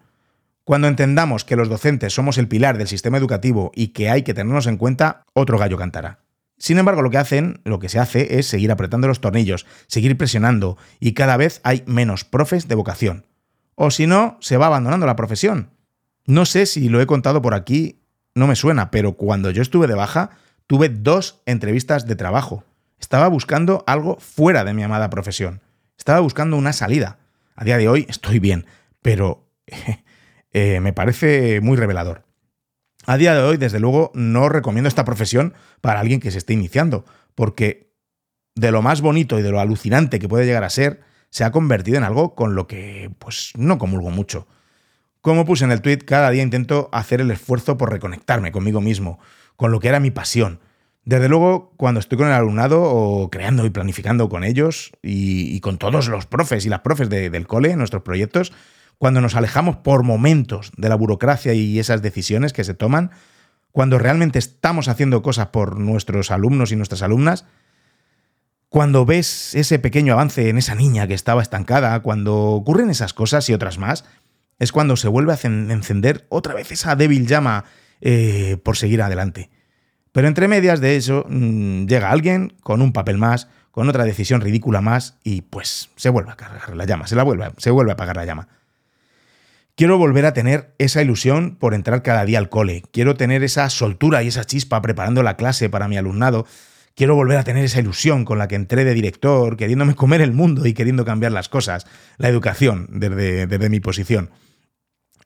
Cuando entendamos que los docentes somos el pilar del sistema educativo y que hay que tenernos en cuenta, otro gallo cantará. Sin embargo, lo que hacen, lo que se hace es seguir apretando los tornillos, seguir presionando, y cada vez hay menos profes de vocación. O si no, se va abandonando la profesión. No sé si lo he contado por aquí, no me suena, pero cuando yo estuve de baja, tuve dos entrevistas de trabajo. Estaba buscando algo fuera de mi amada profesión. Estaba buscando una salida. A día de hoy estoy bien, pero eh, me parece muy revelador. A día de hoy, desde luego, no recomiendo esta profesión para alguien que se esté iniciando, porque de lo más bonito y de lo alucinante que puede llegar a ser, se ha convertido en algo con lo que, pues, no comulgo mucho. Como puse en el tweet, cada día intento hacer el esfuerzo por reconectarme conmigo mismo, con lo que era mi pasión. Desde luego, cuando estoy con el alumnado o creando y planificando con ellos y, con todos los profes y las profes del cole, nuestros proyectos, cuando nos alejamos por momentos de la burocracia y esas decisiones que se toman, cuando realmente estamos haciendo cosas por nuestros alumnos y nuestras alumnas, cuando ves ese pequeño avance en esa niña que estaba estancada, cuando ocurren esas cosas y otras más, es cuando se vuelve a encender otra vez esa débil llama eh, por seguir adelante. Pero entre medias de eso mm, llega alguien con un papel más, con otra decisión ridícula más y pues se vuelve a cargar la llama, se, la vuelve, se vuelve a apagar la llama. Quiero volver a tener esa ilusión por entrar cada día al cole. Quiero tener esa soltura y esa chispa preparando la clase para mi alumnado. Quiero volver a tener esa ilusión con la que entré de director, queriéndome comer el mundo y queriendo cambiar las cosas, la educación desde, mi posición.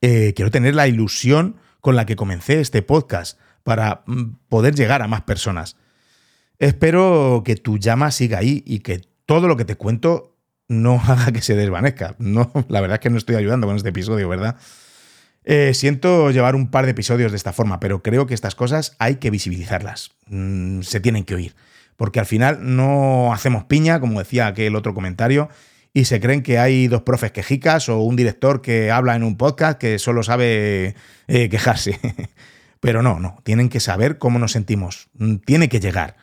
eh, quiero tener la ilusión con la que comencé este podcast para mm, poder llegar a más personas. Espero que tu llama siga ahí y que todo lo que te cuento no haga que se desvanezca. No, la verdad es que no estoy ayudando con este episodio, ¿verdad? Eh, siento llevar un par de episodios de esta forma, pero creo que estas cosas hay que visibilizarlas. Mm, se tienen que oír. Porque al final no hacemos piña, como decía aquel otro comentario, y se creen que hay dos profes quejicas o un director que habla en un podcast que solo sabe eh, quejarse. pero no, no. Tienen que saber cómo nos sentimos. Mm, tiene que llegar.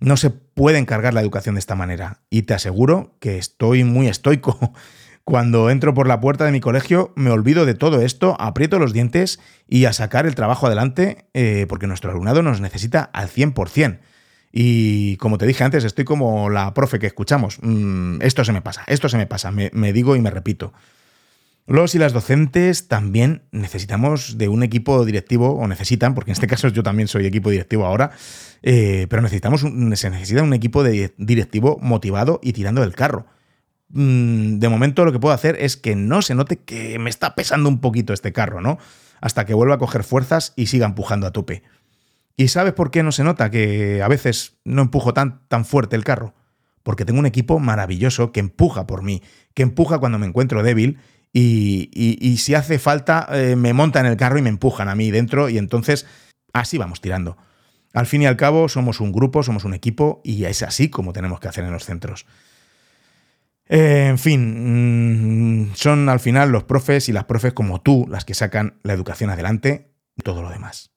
No se puede encargar la educación de esta manera. Y te aseguro que estoy muy estoico. Cuando entro por la puerta de mi colegio me olvido de todo esto, aprieto los dientes y a sacar el trabajo adelante eh, porque nuestro alumnado nos necesita al 100%. Y como te dije antes, estoy como la profe que escuchamos. Mm, esto se me pasa, esto se me pasa, me digo y me repito. Los y las docentes también necesitamos de un equipo directivo, o necesitan, porque en este caso yo también soy equipo directivo ahora, eh, pero necesitamos se necesita un equipo de directivo motivado y tirando del carro. Mm, de momento lo que puedo hacer es que no se note que me está pesando un poquito este carro, ¿no? Hasta que vuelva a coger fuerzas y siga empujando a tope. ¿Y sabes por qué no se nota que a veces no empujo tan, tan fuerte el carro? Porque tengo un equipo maravilloso que empuja por mí, que empuja cuando me encuentro débil y, si hace falta eh, me montan el carro y me empujan a mí dentro y entonces así vamos tirando. Al fin y al cabo somos un grupo, somos un equipo y es así como tenemos que hacer en los centros. Eh, en fin, mm, son al final los profes y las profes como tú las que sacan la educación adelante y todo lo demás.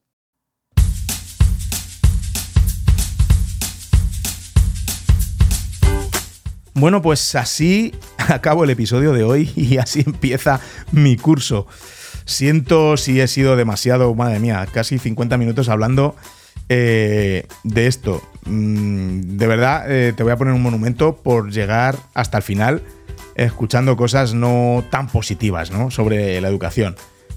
Bueno, pues así acabo el episodio de hoy y así empieza mi curso. Siento si he sido demasiado, madre mía, casi 50 minutos hablando eh, de esto. Mm, de verdad, eh, te voy a poner un monumento por llegar hasta el final escuchando cosas no tan positivas ¿no? sobre la educación.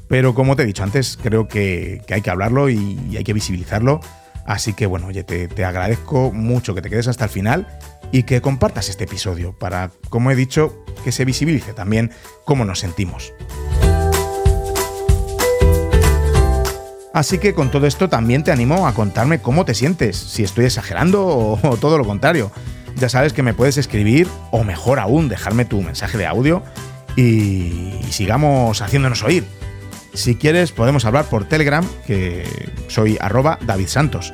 Pero como te he dicho antes, creo que, hay que hablarlo y, hay que visibilizarlo. Así que bueno, oye, te agradezco mucho que te quedes hasta el final y que compartas este episodio para, como he dicho, que se visibilice también cómo nos sentimos. Así que con todo esto también te animo a contarme cómo te sientes, si estoy exagerando o, todo lo contrario. Ya sabes que me puedes escribir o mejor aún dejarme tu mensaje de audio y sigamos haciéndonos oír. Si quieres podemos hablar por Telegram, que soy arroba David Santos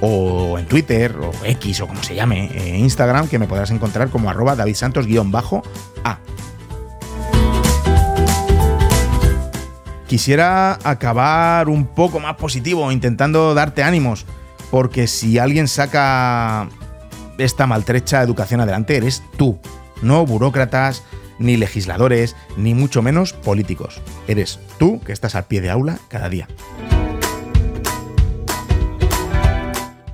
o en Twitter, o X, o como se llame, en Instagram, que me podrás encontrar como arroba davidsantos-a. Quisiera acabar un poco más positivo, intentando darte ánimos, porque si alguien saca esta maltrecha educación adelante, eres tú, no burócratas, ni legisladores, ni mucho menos políticos. Eres tú que estás al pie de aula cada día.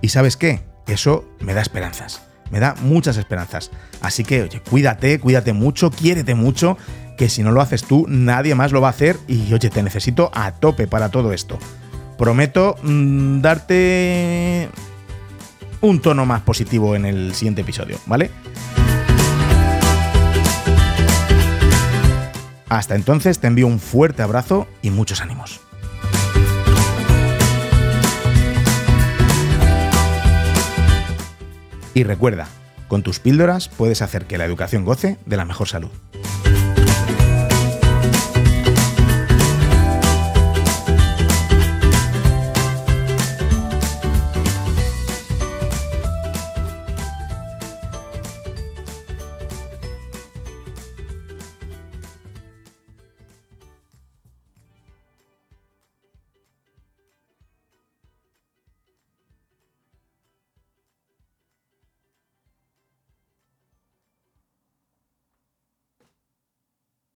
Y sabes qué? Eso me da esperanzas. Me da muchas esperanzas. Así que, oye, cuídate, cuídate mucho, quiérete mucho, que si no lo haces tú, nadie más lo va a hacer y, oye, te necesito a tope para todo esto. Prometo mm, darte un tono más positivo en el siguiente episodio, ¿vale? Hasta entonces te envío un fuerte abrazo y muchos ánimos. Y recuerda, con tus píldoras puedes hacer que la educación goce de la mejor salud.